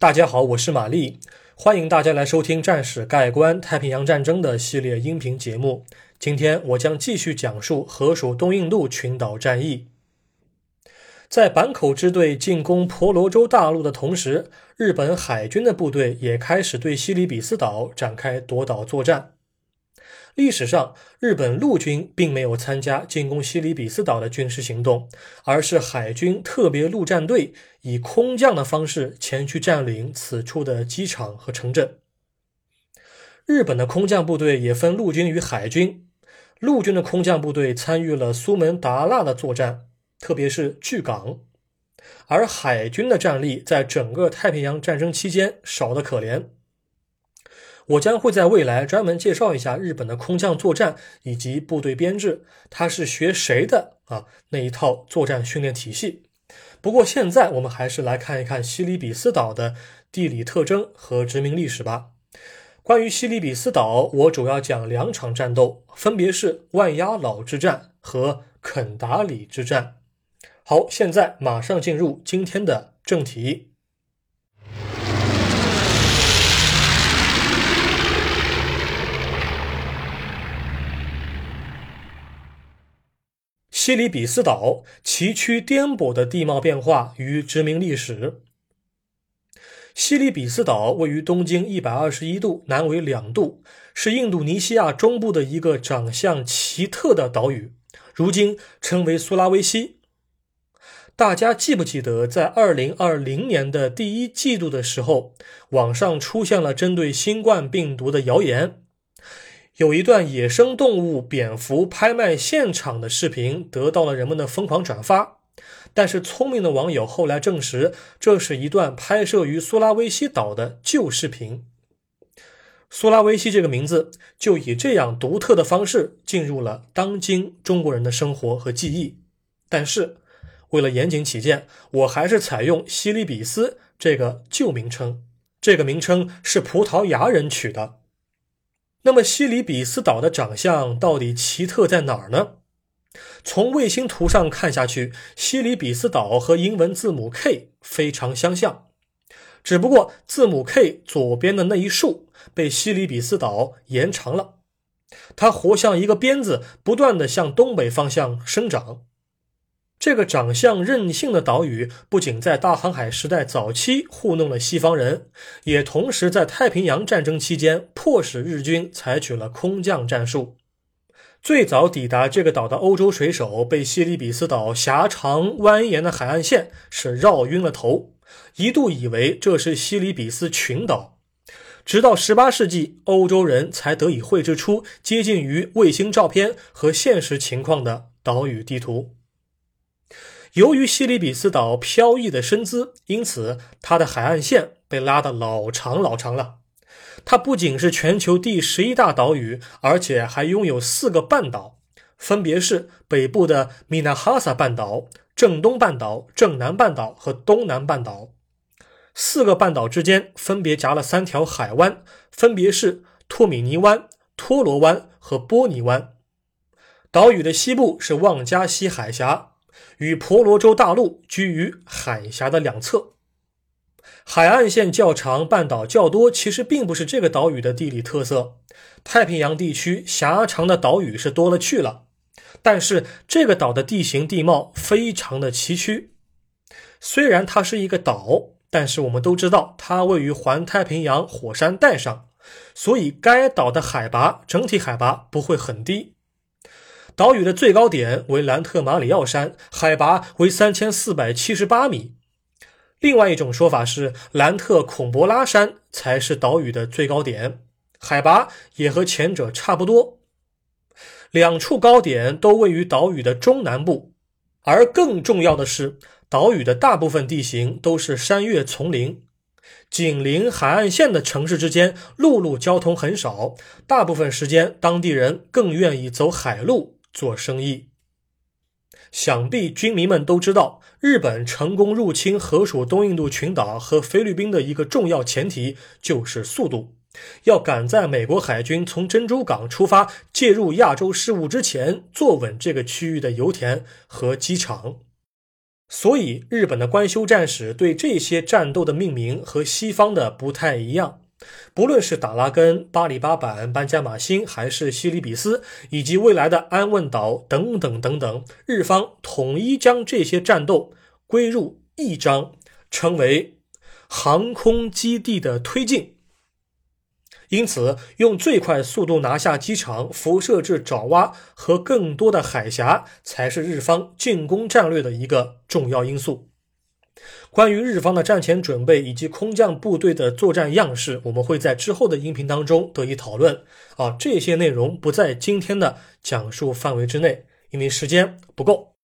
大家好，我是玛丽，欢迎大家来收听《战史概观太平洋战争》的系列音频节目。今天我将继续讲述河属东印度群岛战役。在坂口支队进攻婆罗洲大陆的同时，日本海军的部队也开始对西里比斯岛展开夺岛作战。历史上，日本陆军并没有参加进攻西里比斯岛的军事行动，而是海军特别陆战队以空降的方式前去占领此处的机场和城镇。日本的空降部队也分陆军与海军，陆军的空降部队参与了苏门答腊的作战，特别是巨港，而海军的战力在整个太平洋战争期间少得可怜。我将会在未来专门介绍一下日本的空降作战以及部队编制，它是学谁的啊？那一套作战训练体系。不过现在我们还是来看一看西里比斯岛的地理特征和殖民历史吧。关于西里比斯岛，我主要讲两场战斗，分别是万鸭老之战和肯达里之战。好，现在马上进入今天的正题。西里比斯岛崎岖颠簸的地貌变化与殖民历史。西里比斯岛位于东经一百二十一度，南纬两度，是印度尼西亚中部的一个长相奇特的岛屿，如今称为苏拉威西。大家记不记得，在二零二零年的第一季度的时候，网上出现了针对新冠病毒的谣言？有一段野生动物蝙蝠拍卖现场的视频得到了人们的疯狂转发，但是聪明的网友后来证实，这是一段拍摄于苏拉威西岛的旧视频。苏拉威西这个名字就以这样独特的方式进入了当今中国人的生活和记忆。但是为了严谨起见，我还是采用西里比斯这个旧名称，这个名称是葡萄牙人取的。那么西里比斯岛的长相到底奇特在哪儿呢？从卫星图上看下去，西里比斯岛和英文字母 K 非常相像，只不过字母 K 左边的那一竖被西里比斯岛延长了，它活像一个鞭子，不断的向东北方向生长。这个长相任性的岛屿，不仅在大航海时代早期糊弄了西方人，也同时在太平洋战争期间迫使日军采取了空降战术。最早抵达这个岛的欧洲水手被西里比斯岛狭长蜿蜒的海岸线是绕晕了头，一度以为这是西里比斯群岛。直到18世纪，欧洲人才得以绘制出接近于卫星照片和现实情况的岛屿地图。由于西里比斯岛飘逸的身姿，因此它的海岸线被拉得老长老长了。它不仅是全球第十一大岛屿，而且还拥有四个半岛，分别是北部的米纳哈萨半岛、正东半岛、正南半岛和东南半岛。四个半岛之间分别夹了三条海湾，分别是托米尼湾、托罗湾和波尼湾。岛屿的西部是旺加西海峡。与婆罗洲大陆居于海峡的两侧，海岸线较长，半岛较多，其实并不是这个岛屿的地理特色。太平洋地区狭长的岛屿是多了去了，但是这个岛的地形地貌非常的崎岖。虽然它是一个岛，但是我们都知道它位于环太平洋火山带上，所以该岛的海拔整体海拔不会很低。岛屿的最高点为兰特马里奥山，海拔为三千四百七十八米。另外一种说法是，兰特孔博拉山才是岛屿的最高点，海拔也和前者差不多。两处高点都位于岛屿的中南部，而更重要的是，岛屿的大部分地形都是山岳丛林，紧邻海岸线的城市之间陆路交通很少，大部分时间当地人更愿意走海路。做生意，想必军迷们都知道，日本成功入侵河属东印度群岛和菲律宾的一个重要前提就是速度，要赶在美国海军从珍珠港出发介入亚洲事务之前，坐稳这个区域的油田和机场。所以日本的官修战史对这些战斗的命名和西方的不太一样。不论是达拉根、巴里巴板、班加马星，还是西里比斯，以及未来的安汶岛等等等等，日方统一将这些战斗归入一章，称为航空基地的推进。因此，用最快速度拿下机场、辐射至爪哇和更多的海峡，才是日方进攻战略的一个重要因素。关于日方的战前准备以及空降部队的作战样式，我们会在之后的音频当中得以讨论。啊，这些内容不在今天的讲述范围之内，因为时间不够。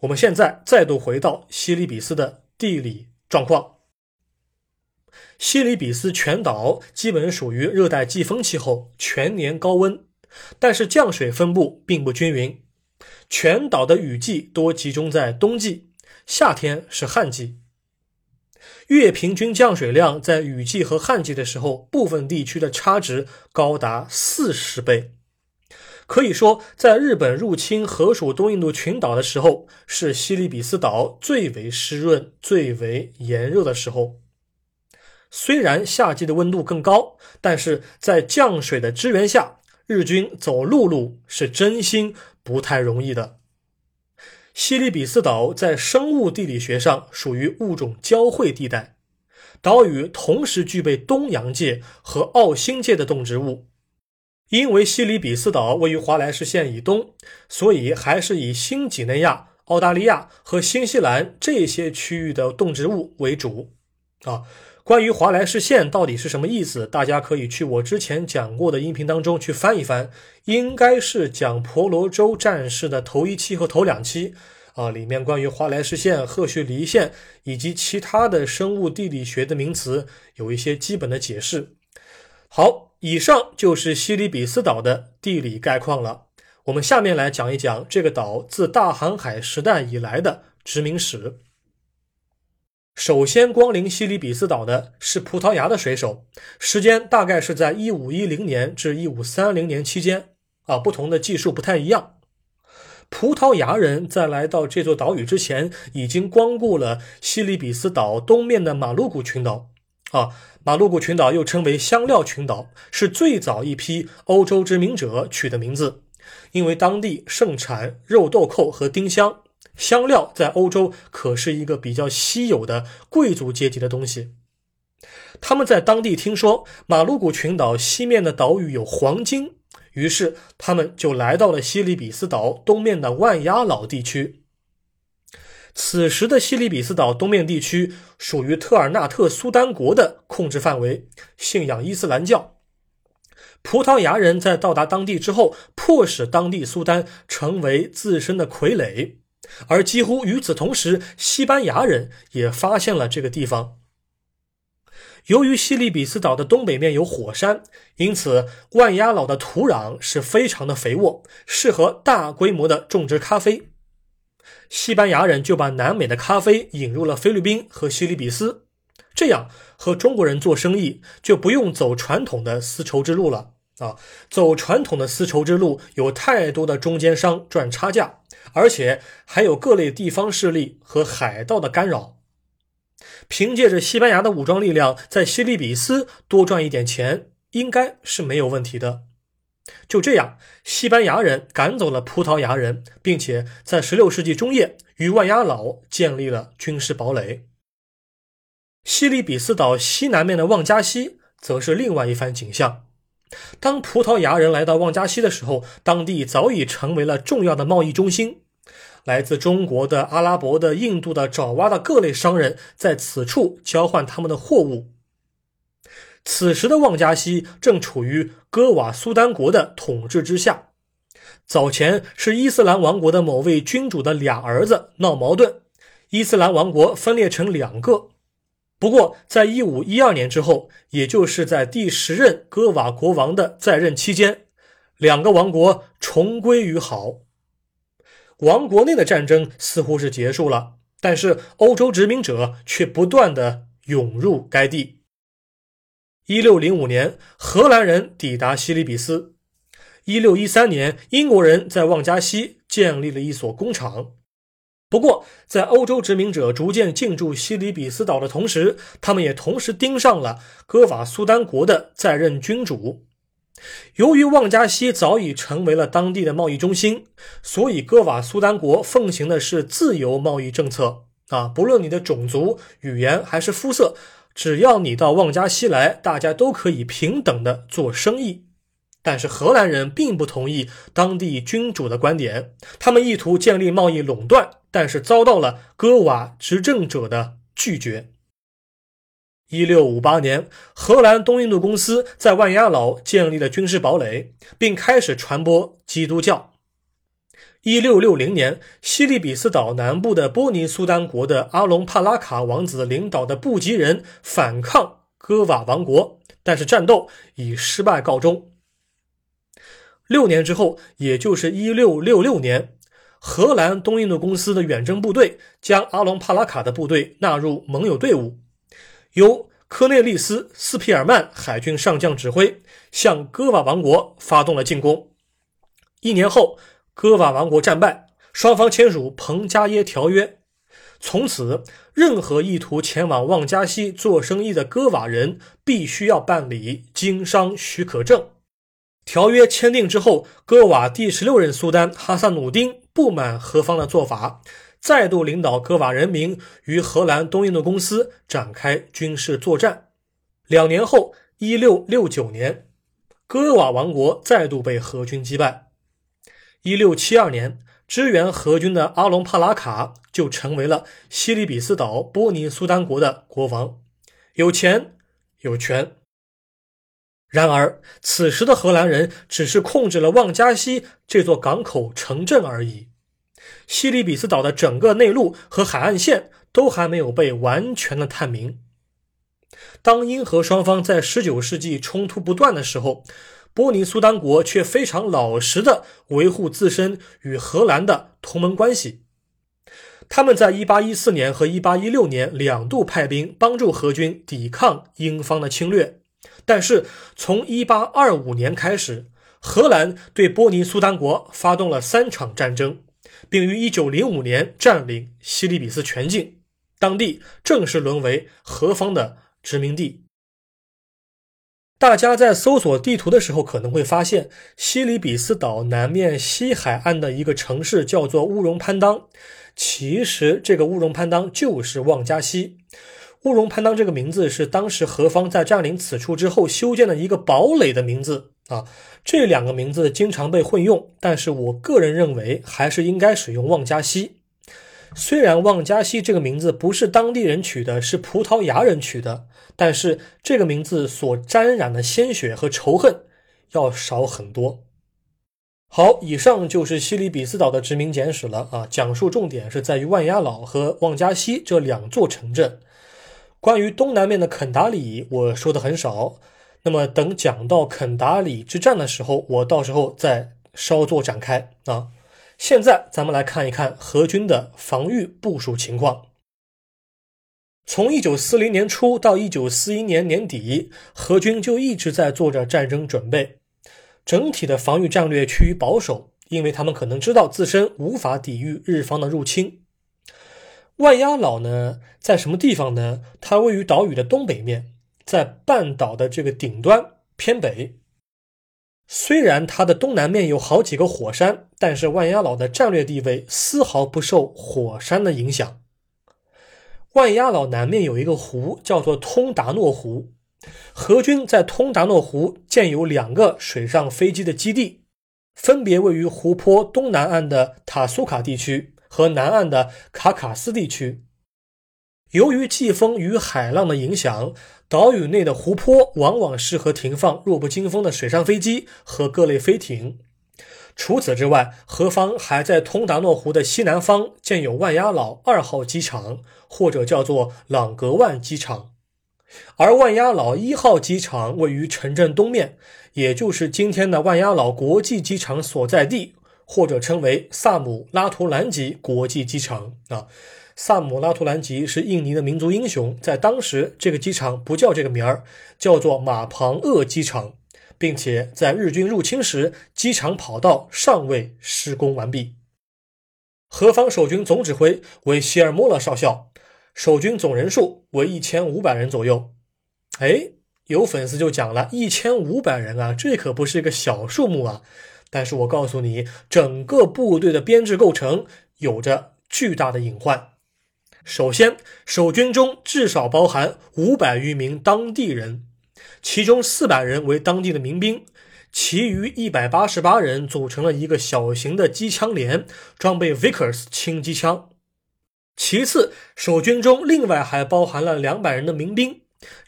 我们现在再度回到西里比斯的地理状况。西里比斯全岛基本属于热带季风气候，全年高温，但是降水分布并不均匀。全岛的雨季多集中在冬季，夏天是旱季。月平均降水量在雨季和旱季的时候，部分地区的差值高达四十倍。可以说，在日本入侵河属东印度群岛的时候，是西里比斯岛最为湿润、最为炎热的时候。虽然夏季的温度更高，但是在降水的支援下，日军走陆路是真心不太容易的。西里比斯岛在生物地理学上属于物种交汇地带，岛屿同时具备东洋界和澳新界的动植物。因为西里比斯岛位于华莱士线以东，所以还是以新几内亚、澳大利亚和新西兰这些区域的动植物为主。啊，关于华莱士线到底是什么意思，大家可以去我之前讲过的音频当中去翻一翻，应该是讲婆罗洲战事的头一期和头两期。啊，里面关于华莱士线、赫胥黎线以及其他的生物地理学的名词有一些基本的解释。好，以上就是西里比斯岛的地理概况了。我们下面来讲一讲这个岛自大航海时代以来的殖民史。首先光临西里比斯岛的是葡萄牙的水手，时间大概是在一五一零年至一五三零年期间。啊，不同的技术不太一样。葡萄牙人在来到这座岛屿之前，已经光顾了西里比斯岛东面的马鲁古群岛。啊，马鲁古群岛又称为香料群岛，是最早一批欧洲殖民者取的名字，因为当地盛产肉豆蔻和丁香。香料在欧洲可是一个比较稀有的贵族阶级的东西。他们在当地听说马鲁古群岛西面的岛屿有黄金。于是，他们就来到了西里比斯岛东面的万鸭老地区。此时的西里比斯岛东面地区属于特尔纳特苏丹国的控制范围，信仰伊斯兰教。葡萄牙人在到达当地之后，迫使当地苏丹成为自身的傀儡，而几乎与此同时，西班牙人也发现了这个地方。由于西里比斯岛的东北面有火山，因此万鸭老的土壤是非常的肥沃，适合大规模的种植咖啡。西班牙人就把南美的咖啡引入了菲律宾和西里比斯，这样和中国人做生意就不用走传统的丝绸之路了啊！走传统的丝绸之路有太多的中间商赚差价，而且还有各类地方势力和海盗的干扰。凭借着西班牙的武装力量，在西里比斯多赚一点钱，应该是没有问题的。就这样，西班牙人赶走了葡萄牙人，并且在16世纪中叶与万鸭老建立了军事堡垒。西里比斯岛西南面的旺加西则是另外一番景象。当葡萄牙人来到旺加西的时候，当地早已成为了重要的贸易中心。来自中国的、阿拉伯的、印度的、爪哇的各类商人在此处交换他们的货物。此时的旺加西正处于哥瓦苏丹国的统治之下。早前是伊斯兰王国的某位君主的俩儿子闹矛盾，伊斯兰王国分裂成两个。不过，在一五一二年之后，也就是在第十任哥瓦国王的在任期间，两个王国重归于好。王国内的战争似乎是结束了，但是欧洲殖民者却不断的涌入该地。一六零五年，荷兰人抵达西里比斯；一六一三年，英国人在旺加西建立了一所工厂；不过，在欧洲殖民者逐渐进驻西里比斯岛的同时，他们也同时盯上了哥瓦苏丹国的在任君主。由于旺加西早已成为了当地的贸易中心，所以哥瓦苏丹国奉行的是自由贸易政策啊，不论你的种族、语言还是肤色，只要你到旺加西来，大家都可以平等的做生意。但是荷兰人并不同意当地君主的观点，他们意图建立贸易垄断，但是遭到了哥瓦执政者的拒绝。一六五八年，荷兰东印度公司在万鸭岛建立了军事堡垒，并开始传播基督教。一六六零年，西利比斯岛南部的波尼苏丹国的阿隆帕拉卡王子领导的布吉人反抗哥瓦王国，但是战斗以失败告终。六年之后，也就是一六六六年，荷兰东印度公司的远征部队将阿隆帕拉卡的部队纳入盟友队伍，由科内利斯·斯皮尔曼海军上将指挥，向戈瓦王国发动了进攻。一年后，戈瓦王国战败，双方签署《彭加耶条约》，从此，任何意图前往旺加西做生意的戈瓦人必须要办理经商许可证。条约签订之后，戈瓦第十六任苏丹哈萨努丁不满何方的做法，再度领导哥瓦人民与荷兰东印度公司展开军事作战。两年后，一六六九年，哥瓦王国再度被荷军击败。一六七二年，支援荷军的阿隆帕拉卡就成为了西里比斯岛波尼苏丹国的国王，有钱有权。然而，此时的荷兰人只是控制了旺加西这座港口城镇而已，西里比斯岛的整个内陆和海岸线都还没有被完全的探明。当英荷双方在19世纪冲突不断的时候，波尼苏丹国却非常老实的维护自身与荷兰的同盟关系。他们在1814年和1816年两度派兵帮助荷军抵抗英方的侵略。但是，从1825年开始，荷兰对波尼苏丹国发动了三场战争，并于1905年占领西里比斯全境，当地正式沦为何方的殖民地。大家在搜索地图的时候，可能会发现西里比斯岛南面西海岸的一个城市叫做乌荣潘当，其实这个乌荣潘当就是旺加西。乌荣潘当这个名字是当时何方在占领此处之后修建的一个堡垒的名字啊。这两个名字经常被混用，但是我个人认为还是应该使用旺加西。虽然旺加西这个名字不是当地人取的，是葡萄牙人取的，但是这个名字所沾染的鲜血和仇恨要少很多。好，以上就是西里比斯岛的殖民简史了啊，讲述重点是在于万鸭岛和旺加西这两座城镇。关于东南面的肯达里，我说的很少。那么等讲到肯达里之战的时候，我到时候再稍作展开啊。现在咱们来看一看荷军的防御部署情况。从一九四零年初到一九四一年年底，荷军就一直在做着战争准备，整体的防御战略趋于保守，因为他们可能知道自身无法抵御日方的入侵。万鸭老呢，在什么地方呢？它位于岛屿的东北面，在半岛的这个顶端偏北。虽然它的东南面有好几个火山，但是万鸭岛的战略地位丝毫不受火山的影响。万鸭岛南面有一个湖，叫做通达诺湖。荷军在通达诺湖建有两个水上飞机的基地，分别位于湖泊东南岸的塔苏卡地区。和南岸的卡卡斯地区，由于季风与海浪的影响，岛屿内的湖泊往往适合停放弱不禁风的水上飞机和各类飞艇。除此之外，何方还在通达诺湖的西南方建有万鸭老二号机场，或者叫做朗格万机场。而万鸭老一号机场位于城镇东面，也就是今天的万鸭老国际机场所在地。或者称为萨姆拉图兰吉国际机场啊，萨姆拉图兰吉是印尼的民族英雄，在当时这个机场不叫这个名儿，叫做马庞厄机场，并且在日军入侵时，机场跑道尚未施工完毕。何方守军总指挥为希尔莫勒少校，守军总人数为一千五百人左右。哎，有粉丝就讲了，一千五百人啊，这可不是一个小数目啊。但是我告诉你，整个部队的编制构成有着巨大的隐患。首先，守军中至少包含五百余名当地人，其中四百人为当地的民兵。其余一百八十八人组成了一个小型的机枪连，装备 Vickers 轻机枪。其次，守军中另外还包含了两百人的民兵。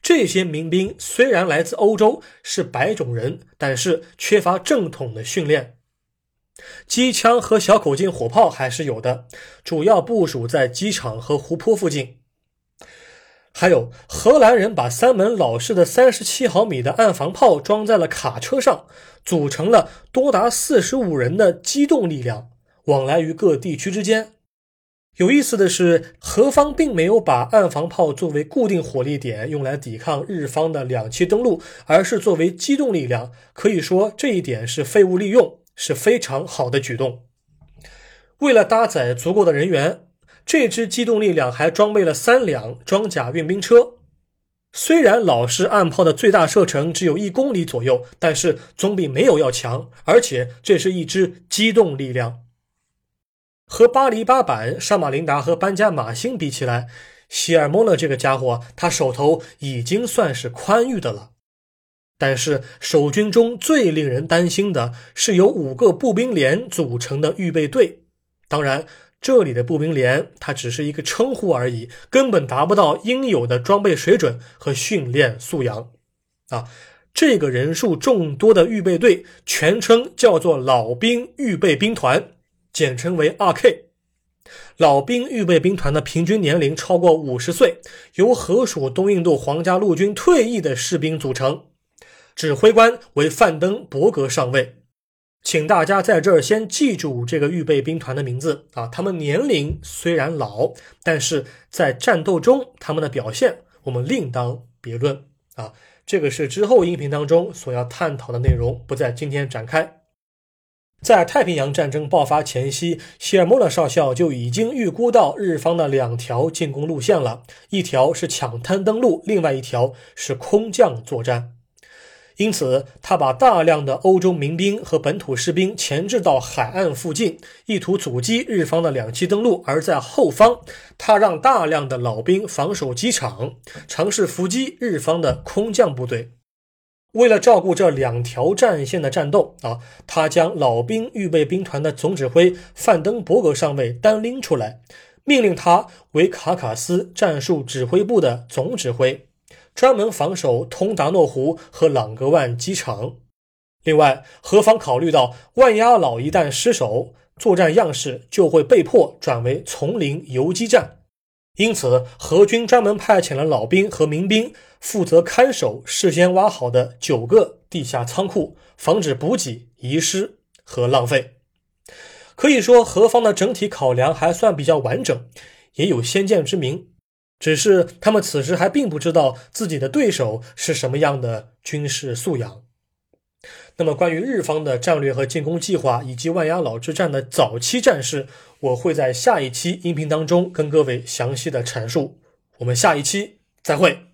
这些民兵虽然来自欧洲，是白种人，但是缺乏正统的训练。机枪和小口径火炮还是有的，主要部署在机场和湖泊附近。还有荷兰人把三门老式的三十七毫米的岸防炮装在了卡车上，组成了多达四十五人的机动力量，往来于各地区之间。有意思的是，何方并没有把岸防炮作为固定火力点用来抵抗日方的两栖登陆，而是作为机动力量。可以说这一点是废物利用，是非常好的举动。为了搭载足够的人员。这支机动力量还装备了三辆装甲运兵车，虽然老式岸炮的最大射程只有一公里左右，但是总比没有要强。而且这是一支机动力量，和巴黎八板、沙马林达和班加马星比起来，希尔莫勒这个家伙，他手头已经算是宽裕的了。但是守军中最令人担心的是由五个步兵连组成的预备队，当然。这里的步兵连，它只是一个称呼而已，根本达不到应有的装备水准和训练素养。啊，这个人数众多的预备队，全称叫做老兵预备兵团，简称为 R.K。老兵预备兵团的平均年龄超过五十岁，由荷属东印度皇家陆军退役的士兵组成，指挥官为范登伯格上尉。请大家在这儿先记住这个预备兵团的名字啊！他们年龄虽然老，但是在战斗中他们的表现我们另当别论啊！这个是之后音频当中所要探讨的内容，不在今天展开。在太平洋战争爆发前夕，希尔莫勒少校就已经预估到日方的两条进攻路线了，一条是抢滩登陆，另外一条是空降作战。因此，他把大量的欧洲民兵和本土士兵前置到海岸附近，意图阻击日方的两栖登陆；而在后方，他让大量的老兵防守机场，尝试伏击日方的空降部队。为了照顾这两条战线的战斗啊，他将老兵预备兵团的总指挥范登伯格上尉单拎出来，命令他为卡卡斯战术指挥部的总指挥。专门防守通达诺湖和朗格万机场。另外，何方考虑到万压老一旦失守，作战样式就会被迫转为丛林游击战。因此，何军专门派遣了老兵和民兵负责看守事先挖好的九个地下仓库，防止补给遗失和浪费。可以说，何方的整体考量还算比较完整，也有先见之明。只是他们此时还并不知道自己的对手是什么样的军事素养。那么，关于日方的战略和进攻计划，以及万鸭老之战的早期战事，我会在下一期音频当中跟各位详细的阐述。我们下一期再会。